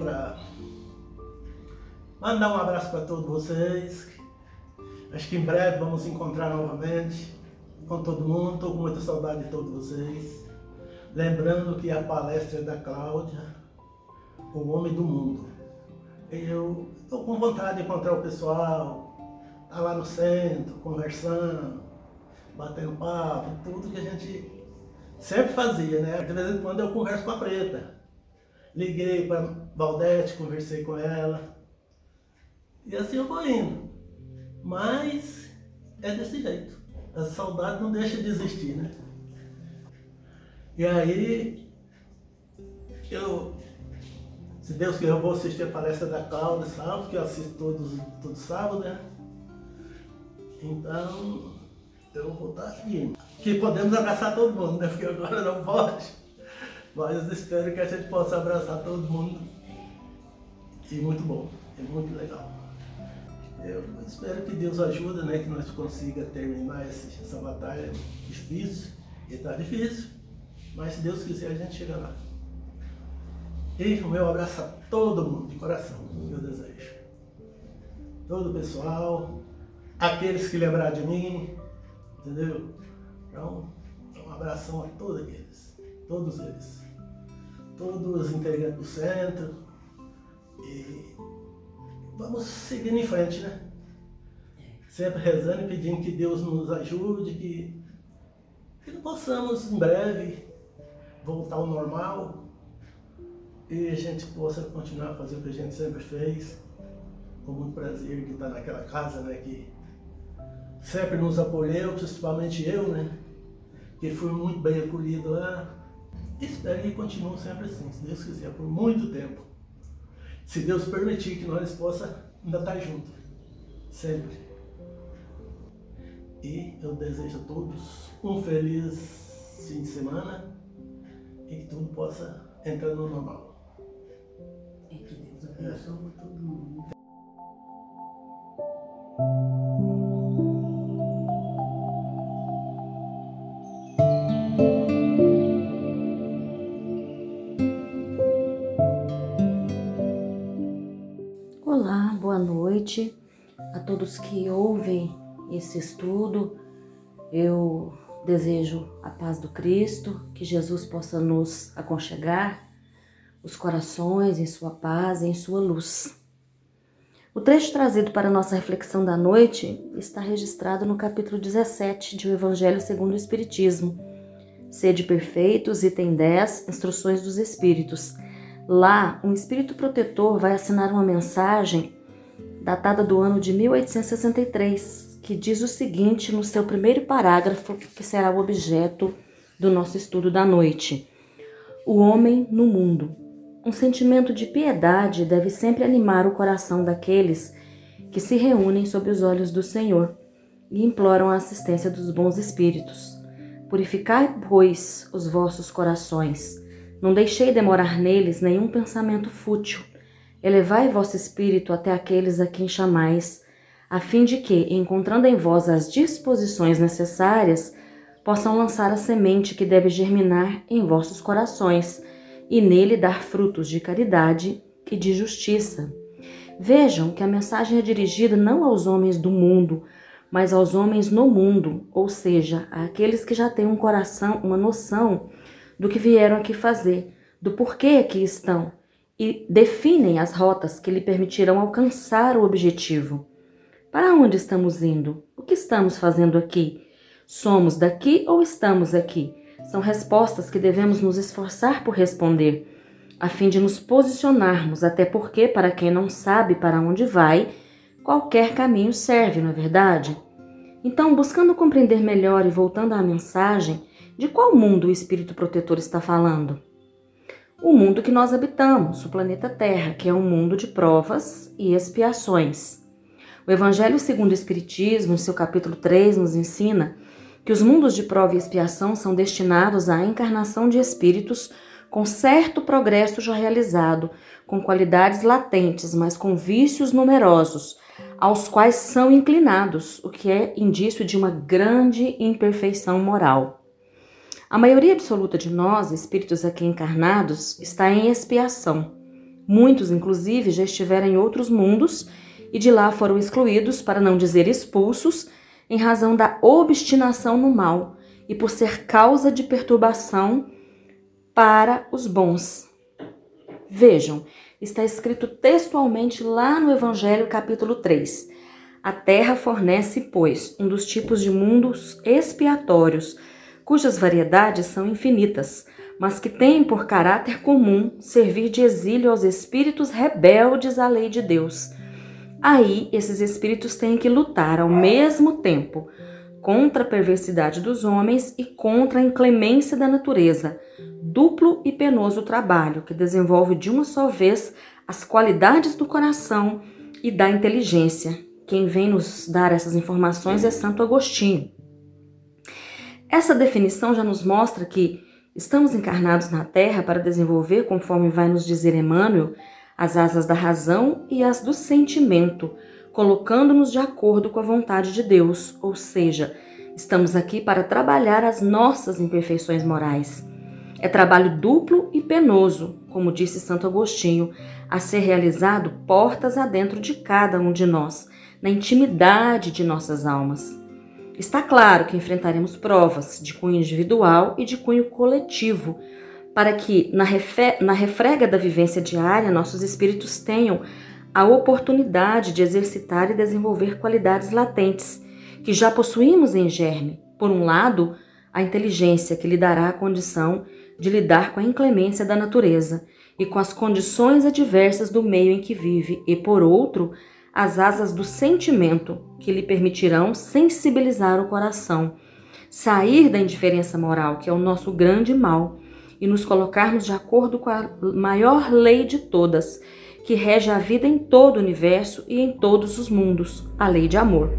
para mandar um abraço para todos vocês. Acho que em breve vamos encontrar novamente com todo mundo. Estou com muita saudade de todos vocês. Lembrando que a palestra é da Cláudia, o homem do mundo. Eu estou com vontade de encontrar o pessoal, tá lá no centro, conversando, batendo papo, tudo que a gente sempre fazia, né? De vez em quando eu converso com a Preta. Liguei para Valdete, conversei com ela. E assim eu vou indo. Mas é desse jeito. A saudade não deixa de existir, né? E aí, eu, se Deus quiser, eu vou assistir a palestra da Cláudia sábado, que eu assisto todos, todo sábado, né? Então, eu vou estar aqui. Que podemos abraçar todo mundo, né? Porque agora não pode. Mas espero que a gente possa abraçar todo mundo. E muito bom, é muito legal. Eu espero que Deus ajude, né? Que nós consiga terminar essa batalha difícil. E está difícil. Mas se Deus quiser, a gente chega lá. E o meu abraço a todo mundo, de coração, meu desejo. Todo o pessoal, aqueles que lembraram de mim, entendeu? Então, um abração a todos eles, todos eles. Todos os integrantes do centro. E vamos seguindo em frente, né? Sempre rezando e pedindo que Deus nos ajude, que, que possamos em breve voltar ao normal e a gente possa continuar fazer o que a gente sempre fez, com muito prazer de estar naquela casa, né, que sempre nos acolheu, principalmente eu, né, que fui muito bem acolhido lá. Espero que continue sempre assim, se Deus quiser, por muito tempo. Se Deus permitir que nós possa ainda estar juntos, sempre. E eu desejo a todos um feliz fim de semana e que tudo possa entrar no normal. É que Deus abençoe é. todo mundo. Todos que ouvem esse estudo. Eu Desejo a paz do Cristo, que Jesus possa nos aconchegar os corações em sua paz em sua luz. O trecho trazido para nossa reflexão da noite está registrado no capítulo 17 de O Evangelho segundo o Espiritismo. Sede perfeitos, item 10, Instruções dos Espíritos. Lá, um espírito protetor vai assinar uma mensagem datada do ano de 1863, que diz o seguinte no seu primeiro parágrafo, que será o objeto do nosso estudo da noite: O homem no mundo. Um sentimento de piedade deve sempre animar o coração daqueles que se reúnem sob os olhos do Senhor e imploram a assistência dos bons espíritos. Purificai, pois, os vossos corações. Não deixei demorar neles nenhum pensamento fútil. Elevai vosso espírito até aqueles a quem chamais a fim de que, encontrando em vós as disposições necessárias, possam lançar a semente que deve germinar em vossos corações e nele dar frutos de caridade e de justiça. Vejam que a mensagem é dirigida não aos homens do mundo, mas aos homens no mundo, ou seja, àqueles que já têm um coração, uma noção do que vieram aqui fazer, do porquê aqui estão e definem as rotas que lhe permitirão alcançar o objetivo. Para onde estamos indo? O que estamos fazendo aqui? Somos daqui ou estamos aqui? São respostas que devemos nos esforçar por responder, a fim de nos posicionarmos, até porque, para quem não sabe para onde vai, qualquer caminho serve, não é verdade? Então, buscando compreender melhor e voltando à mensagem, de qual mundo o espírito protetor está falando? O mundo que nós habitamos, o planeta Terra, que é um mundo de provas e expiações. O Evangelho segundo o Espiritismo, em seu capítulo 3, nos ensina que os mundos de prova e expiação são destinados à encarnação de espíritos com certo progresso já realizado, com qualidades latentes, mas com vícios numerosos, aos quais são inclinados, o que é indício de uma grande imperfeição moral. A maioria absoluta de nós, espíritos aqui encarnados, está em expiação, Muitos, inclusive, já estiveram em outros mundos e de lá foram excluídos, para não dizer expulsos, em razão da obstinação no mal e por ser causa de perturbação para os bons. Vejam, está escrito textualmente lá no Evangelho, capítulo 3. A terra fornece, pois, um dos tipos de mundos expiatórios, cujas variedades são infinitas, mas que têm por caráter comum servir de exílio aos espíritos rebeldes à lei de Deus. Aí, esses espíritos têm que lutar ao mesmo tempo contra a perversidade dos homens e contra a inclemência da natureza, duplo e penoso trabalho que desenvolve de uma só vez as qualidades do coração e da inteligência. Quem vem nos dar essas informações é Santo Agostinho. Essa definição já nos mostra que estamos encarnados na Terra para desenvolver, conforme vai nos dizer Emmanuel, as asas da razão e as do sentimento, colocando-nos de acordo com a vontade de Deus, ou seja, estamos aqui para trabalhar as nossas imperfeições morais. É trabalho duplo e penoso, como disse Santo Agostinho, a ser realizado portas adentro de cada um de nós, na intimidade de nossas almas. Está claro que enfrentaremos provas de cunho individual e de cunho coletivo, para que, na, na refrega da vivência diária, nossos espíritos tenham a oportunidade de exercitar e desenvolver qualidades latentes que já possuímos em germe. Por um lado, a inteligência que lhe dará a condição de lidar com a inclemência da natureza e com as condições adversas do meio em que vive, e por outro, as asas do sentimento que lhe permitirão sensibilizar o coração, sair da indiferença moral, que é o nosso grande mal, e nos colocarmos de acordo com a maior lei de todas, que rege a vida em todo o universo e em todos os mundos, a lei de amor.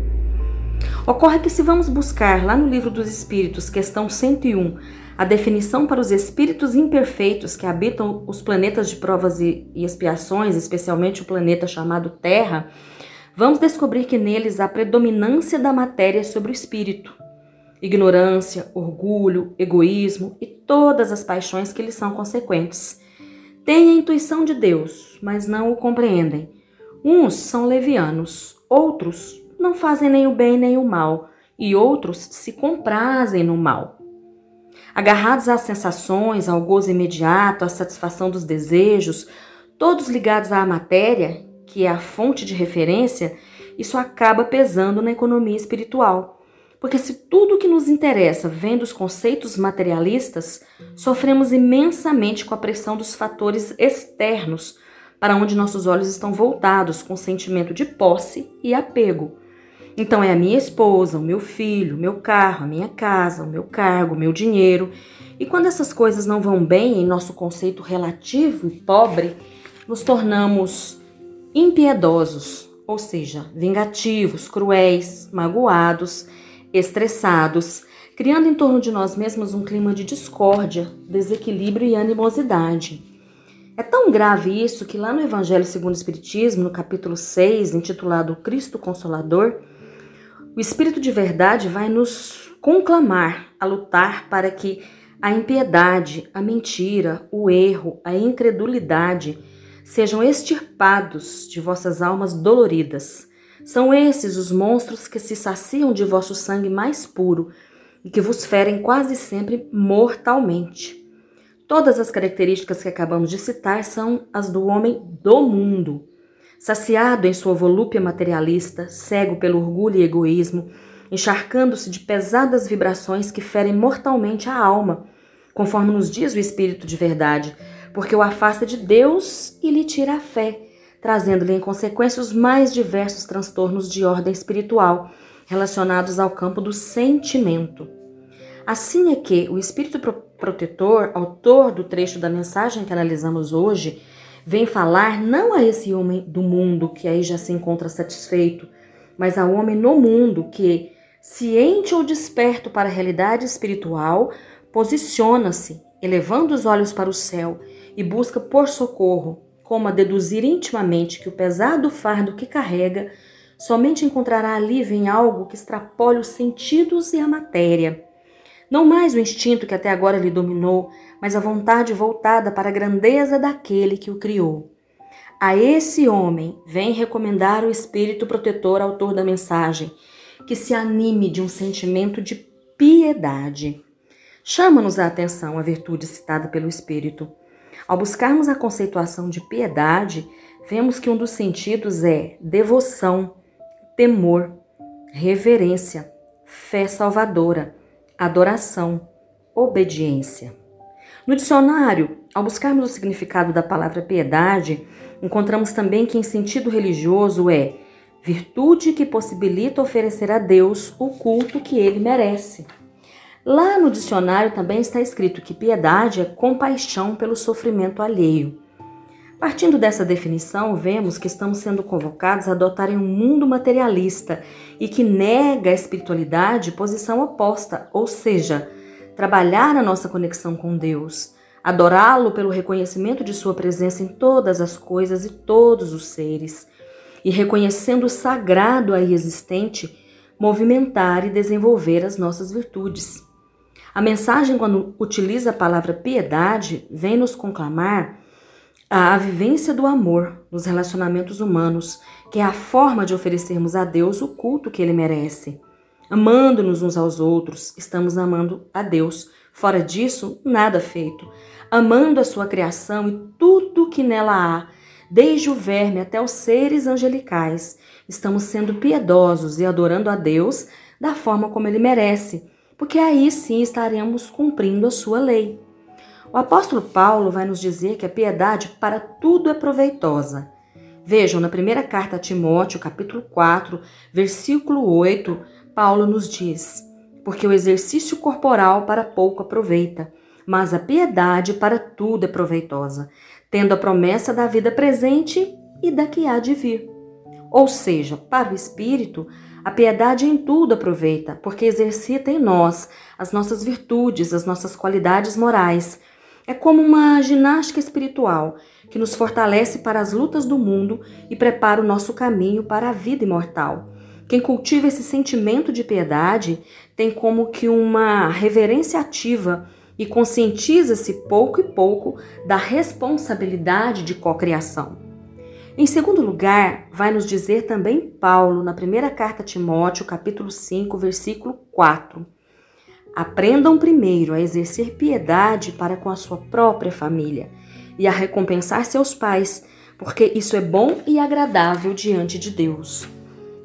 Ocorre que, se vamos buscar lá no Livro dos Espíritos, questão 101, a definição para os espíritos imperfeitos que habitam os planetas de provas e expiações, especialmente o planeta chamado Terra, vamos descobrir que neles há predominância da matéria sobre o espírito. Ignorância, orgulho, egoísmo e todas as paixões que lhes são consequentes. Têm a intuição de Deus, mas não o compreendem. Uns são levianos, outros não fazem nem o bem nem o mal, e outros se comprazem no mal. Agarrados às sensações, ao gozo imediato, à satisfação dos desejos, todos ligados à matéria, que é a fonte de referência, isso acaba pesando na economia espiritual. Porque se tudo que nos interessa vem dos conceitos materialistas, sofremos imensamente com a pressão dos fatores externos para onde nossos olhos estão voltados com sentimento de posse e apego. Então é a minha esposa, o meu filho, o meu carro, a minha casa, o meu cargo, o meu dinheiro. E quando essas coisas não vão bem em nosso conceito relativo e pobre, nos tornamos impiedosos, ou seja, vingativos, cruéis, magoados, estressados, criando em torno de nós mesmos um clima de discórdia, desequilíbrio e animosidade. É tão grave isso que lá no Evangelho segundo o Espiritismo, no capítulo 6, intitulado Cristo Consolador, o Espírito de Verdade vai nos conclamar a lutar para que a impiedade, a mentira, o erro, a incredulidade sejam extirpados de vossas almas doloridas. São esses os monstros que se saciam de vosso sangue mais puro e que vos ferem quase sempre mortalmente. Todas as características que acabamos de citar são as do homem do mundo saciado em sua volúpia materialista, cego pelo orgulho e egoísmo, encharcando-se de pesadas vibrações que ferem mortalmente a alma, conforme nos diz o Espírito de verdade, porque o afasta de Deus e lhe tira a fé, trazendo-lhe em consequência os mais diversos transtornos de ordem espiritual relacionados ao campo do sentimento. Assim é que o Espírito Protetor, autor do trecho da mensagem que analisamos hoje, vem falar não a esse homem do mundo que aí já se encontra satisfeito, mas ao homem no mundo que, ciente ou desperto para a realidade espiritual, posiciona-se, elevando os olhos para o céu e busca por socorro, como a deduzir intimamente que o pesado fardo que carrega somente encontrará alívio em algo que extrapole os sentidos e a matéria. Não mais o instinto que até agora lhe dominou, mas a vontade voltada para a grandeza daquele que o criou. a esse homem vem recomendar o Espírito protetor, autor da mensagem, que se anime de um sentimento de piedade. Chama-nos a atenção a virtude citada pelo Espírito. Ao buscarmos a conceituação de piedade, vemos que um dos sentidos é devoção, temor, reverência, fé salvadora, adoração, obediência. No dicionário, ao buscarmos o significado da palavra piedade, encontramos também que, em sentido religioso, é virtude que possibilita oferecer a Deus o culto que ele merece. Lá no dicionário também está escrito que piedade é compaixão pelo sofrimento alheio. Partindo dessa definição, vemos que estamos sendo convocados a adotarem um mundo materialista e que nega a espiritualidade posição oposta, ou seja, trabalhar na nossa conexão com Deus, adorá-lo pelo reconhecimento de sua presença em todas as coisas e todos os seres, e reconhecendo o sagrado aí existente, movimentar e desenvolver as nossas virtudes. A mensagem, quando utiliza a palavra piedade, vem nos conclamar a vivência do amor nos relacionamentos humanos, que é a forma de oferecermos a Deus o culto que ele merece. Amando-nos uns aos outros, estamos amando a Deus. Fora disso, nada feito. Amando a sua criação e tudo que nela há, desde o verme até os seres angelicais, estamos sendo piedosos e adorando a Deus da forma como ele merece, porque aí sim estaremos cumprindo a sua lei. O apóstolo Paulo vai nos dizer que a piedade para tudo é proveitosa. Vejam, na primeira carta a Timóteo, capítulo 4, versículo 8, Paulo nos diz: Porque o exercício corporal para pouco aproveita, mas a piedade para tudo é proveitosa, tendo a promessa da vida presente e da que há de vir. Ou seja, para o espírito, a piedade em tudo aproveita, porque exercita em nós as nossas virtudes, as nossas qualidades morais é como uma ginástica espiritual que nos fortalece para as lutas do mundo e prepara o nosso caminho para a vida imortal. Quem cultiva esse sentimento de piedade tem como que uma reverência ativa e conscientiza-se pouco e pouco da responsabilidade de cocriação. Em segundo lugar, vai nos dizer também Paulo na primeira carta a Timóteo, capítulo 5, versículo 4. Aprendam primeiro a exercer piedade para com a sua própria família e a recompensar seus pais, porque isso é bom e agradável diante de Deus.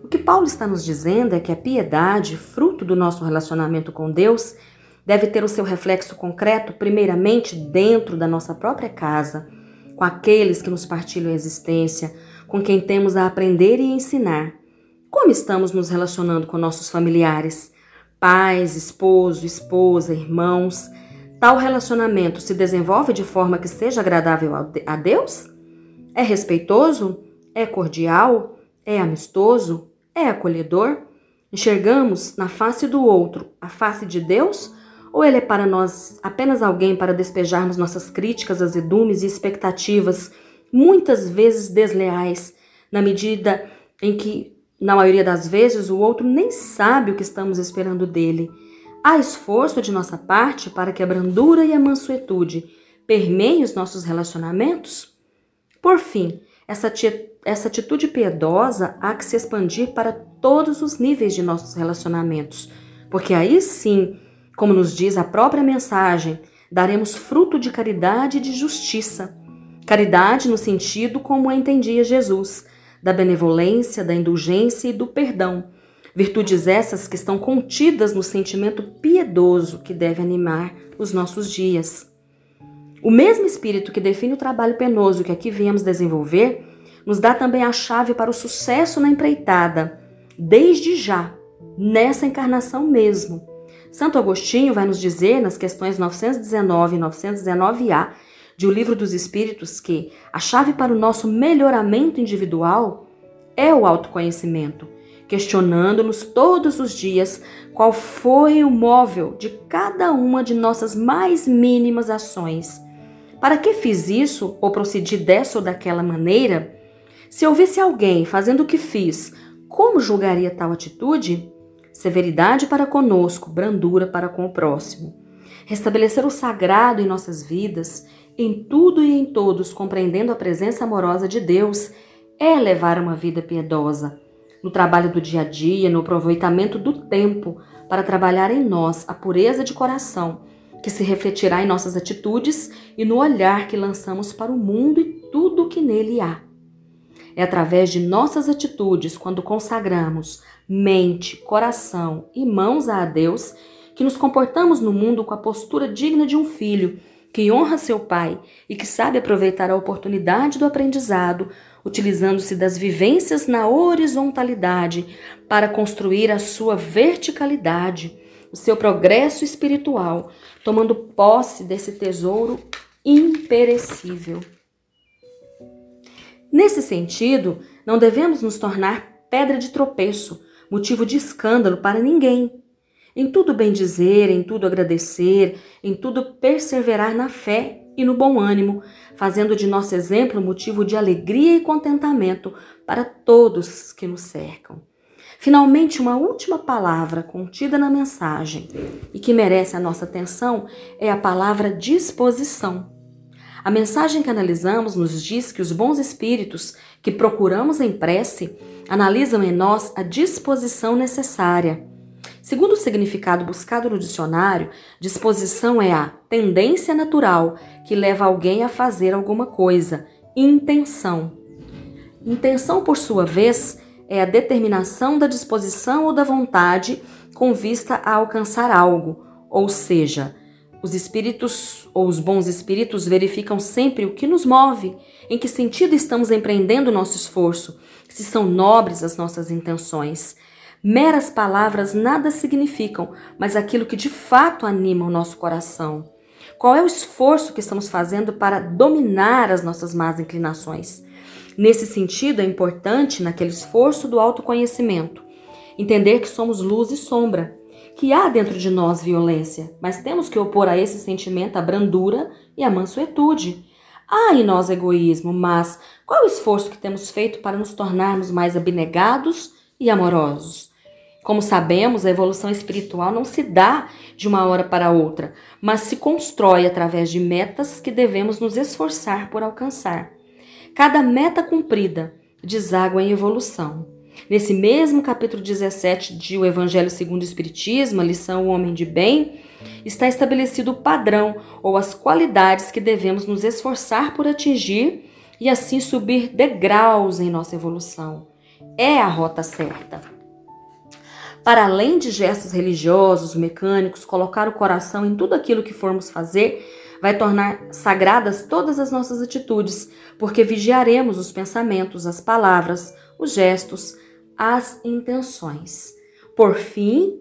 O que Paulo está nos dizendo é que a piedade, fruto do nosso relacionamento com Deus, deve ter o seu reflexo concreto, primeiramente, dentro da nossa própria casa, com aqueles que nos partilham a existência, com quem temos a aprender e ensinar. Como estamos nos relacionando com nossos familiares? pais, esposo, esposa, irmãos, tal relacionamento se desenvolve de forma que seja agradável a Deus? É respeitoso? É cordial? É amistoso? É acolhedor? Enxergamos na face do outro a face de Deus? Ou ele é para nós apenas alguém para despejarmos nossas críticas, azedumes e expectativas, muitas vezes desleais, na medida em que na maioria das vezes, o outro nem sabe o que estamos esperando dele. Há esforço de nossa parte para que a brandura e a mansuetude permeiem os nossos relacionamentos? Por fim, essa, essa atitude piedosa há que se expandir para todos os níveis de nossos relacionamentos, porque aí sim, como nos diz a própria mensagem, daremos fruto de caridade e de justiça. Caridade no sentido como a entendia Jesus da benevolência, da indulgência e do perdão. Virtudes essas que estão contidas no sentimento piedoso que deve animar os nossos dias. O mesmo espírito que define o trabalho penoso que aqui viemos desenvolver, nos dá também a chave para o sucesso na empreitada, desde já, nessa encarnação mesmo. Santo Agostinho vai nos dizer nas questões 919 e 919a de O Livro dos Espíritos que a chave para o nosso melhoramento individual é o autoconhecimento, questionando-nos todos os dias qual foi o móvel de cada uma de nossas mais mínimas ações. Para que fiz isso ou procedi dessa ou daquela maneira? Se houvesse alguém fazendo o que fiz, como julgaria tal atitude? Severidade para conosco, brandura para com o próximo. Restabelecer o sagrado em nossas vidas em tudo e em todos, compreendendo a presença amorosa de Deus, é levar uma vida piedosa. No trabalho do dia a dia, no aproveitamento do tempo, para trabalhar em nós a pureza de coração, que se refletirá em nossas atitudes e no olhar que lançamos para o mundo e tudo o que nele há. É através de nossas atitudes, quando consagramos mente, coração e mãos a Deus, que nos comportamos no mundo com a postura digna de um filho que honra seu pai e que sabe aproveitar a oportunidade do aprendizado, utilizando-se das vivências na horizontalidade para construir a sua verticalidade, o seu progresso espiritual, tomando posse desse tesouro imperecível. Nesse sentido, não devemos nos tornar pedra de tropeço, motivo de escândalo para ninguém. Em tudo bem dizer, em tudo agradecer, em tudo perseverar na fé e no bom ânimo, fazendo de nosso exemplo motivo de alegria e contentamento para todos que nos cercam. Finalmente, uma última palavra contida na mensagem e que merece a nossa atenção é a palavra disposição. A mensagem que analisamos nos diz que os bons espíritos que procuramos em prece analisam em nós a disposição necessária. Segundo o significado buscado no dicionário, disposição é a tendência natural que leva alguém a fazer alguma coisa, intenção. Intenção, por sua vez, é a determinação da disposição ou da vontade com vista a alcançar algo, ou seja, os espíritos ou os bons espíritos verificam sempre o que nos move, em que sentido estamos empreendendo o nosso esforço, se são nobres as nossas intenções. Meras palavras nada significam, mas aquilo que de fato anima o nosso coração. Qual é o esforço que estamos fazendo para dominar as nossas más inclinações? Nesse sentido, é importante, naquele esforço do autoconhecimento, entender que somos luz e sombra que há dentro de nós violência, mas temos que opor a esse sentimento a brandura e a mansuetude. Há em nós egoísmo, mas qual o esforço que temos feito para nos tornarmos mais abnegados e amorosos? Como sabemos, a evolução espiritual não se dá de uma hora para outra, mas se constrói através de metas que devemos nos esforçar por alcançar. Cada meta cumprida deságua em evolução. Nesse mesmo capítulo 17 de O Evangelho segundo o Espiritismo, a lição O Homem de Bem, está estabelecido o padrão ou as qualidades que devemos nos esforçar por atingir e assim subir degraus em nossa evolução. É a rota certa. Para além de gestos religiosos, mecânicos, colocar o coração em tudo aquilo que formos fazer, vai tornar sagradas todas as nossas atitudes, porque vigiaremos os pensamentos, as palavras, os gestos, as intenções. Por fim,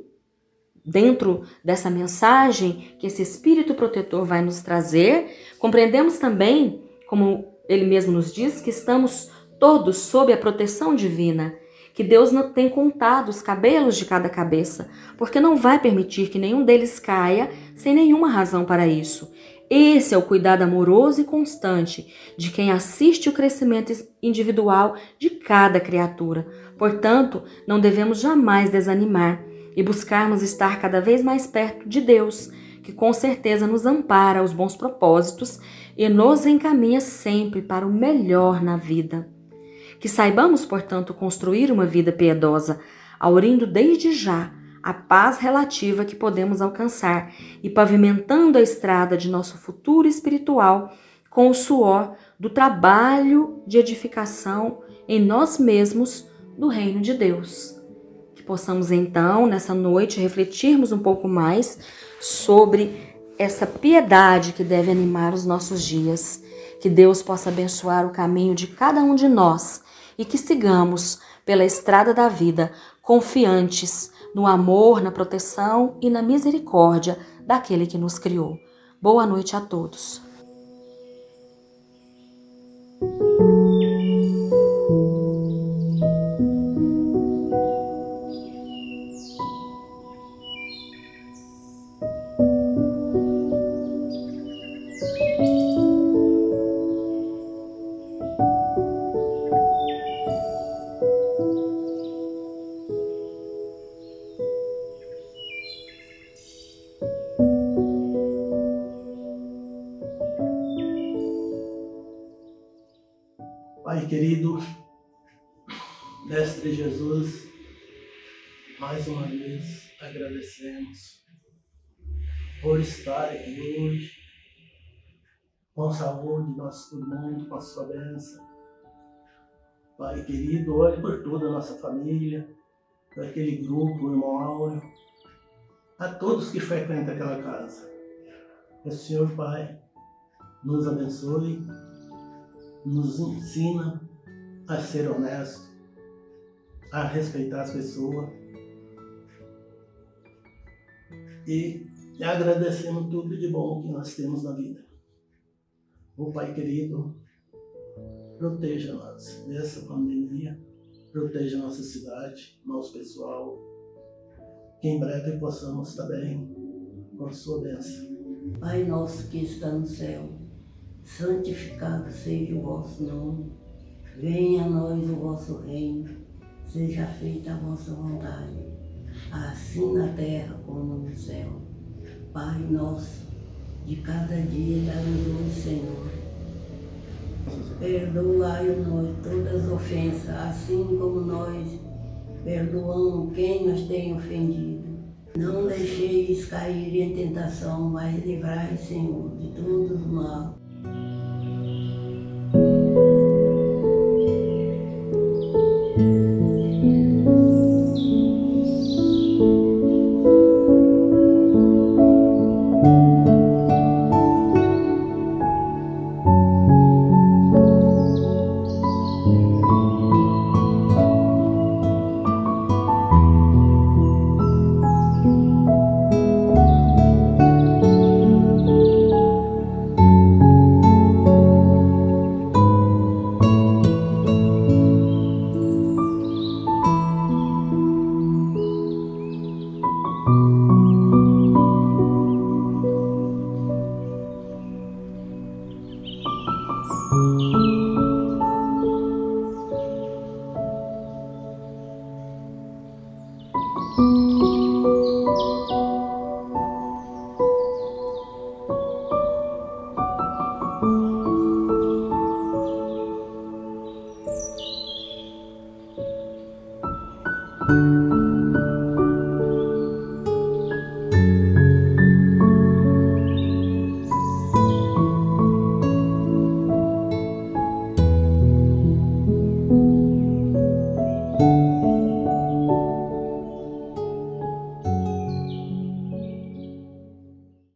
dentro dessa mensagem que esse espírito protetor vai nos trazer, compreendemos também, como ele mesmo nos diz, que estamos todos sob a proteção divina, que Deus não tem contado os cabelos de cada cabeça, porque não vai permitir que nenhum deles caia sem nenhuma razão para isso. Esse é o cuidado amoroso e constante de quem assiste o crescimento individual de cada criatura. Portanto, não devemos jamais desanimar e buscarmos estar cada vez mais perto de Deus, que com certeza nos ampara aos bons propósitos e nos encaminha sempre para o melhor na vida. Que saibamos, portanto, construir uma vida piedosa, aurindo desde já a paz relativa que podemos alcançar e pavimentando a estrada de nosso futuro espiritual com o suor do trabalho de edificação em nós mesmos do reino de Deus. Que possamos então, nessa noite, refletirmos um pouco mais sobre essa piedade que deve animar os nossos dias. Que Deus possa abençoar o caminho de cada um de nós e que sigamos pela estrada da vida confiantes no amor, na proteção e na misericórdia daquele que nos criou. Boa noite a todos. Mestre Jesus, mais uma vez agradecemos por estar aqui hoje, com saúde, nosso todo mundo, com a sua bênção. Pai querido, olhe por toda a nossa família, por aquele grupo, o irmão Áureo, a todos que frequentam aquela casa. Que o Senhor, Pai, nos abençoe, nos ensina a ser honesto, a respeitar as pessoas e agradecemos tudo de bom que nós temos na vida. O Pai querido, proteja-nós dessa pandemia, proteja nossa cidade, nosso pessoal, que em breve possamos também com a sua bênção. Pai nosso que está no céu, santificado seja o vosso nome, venha a nós o vosso reino, seja feita a vossa vontade, assim na terra como no céu. Pai nosso, de cada dia dá-nos hoje, Senhor. Perdoai-nos todas as ofensas, assim como nós perdoamos quem nos tem ofendido. Não deixeis cair em tentação, mas livrai, Senhor, de todo o mal.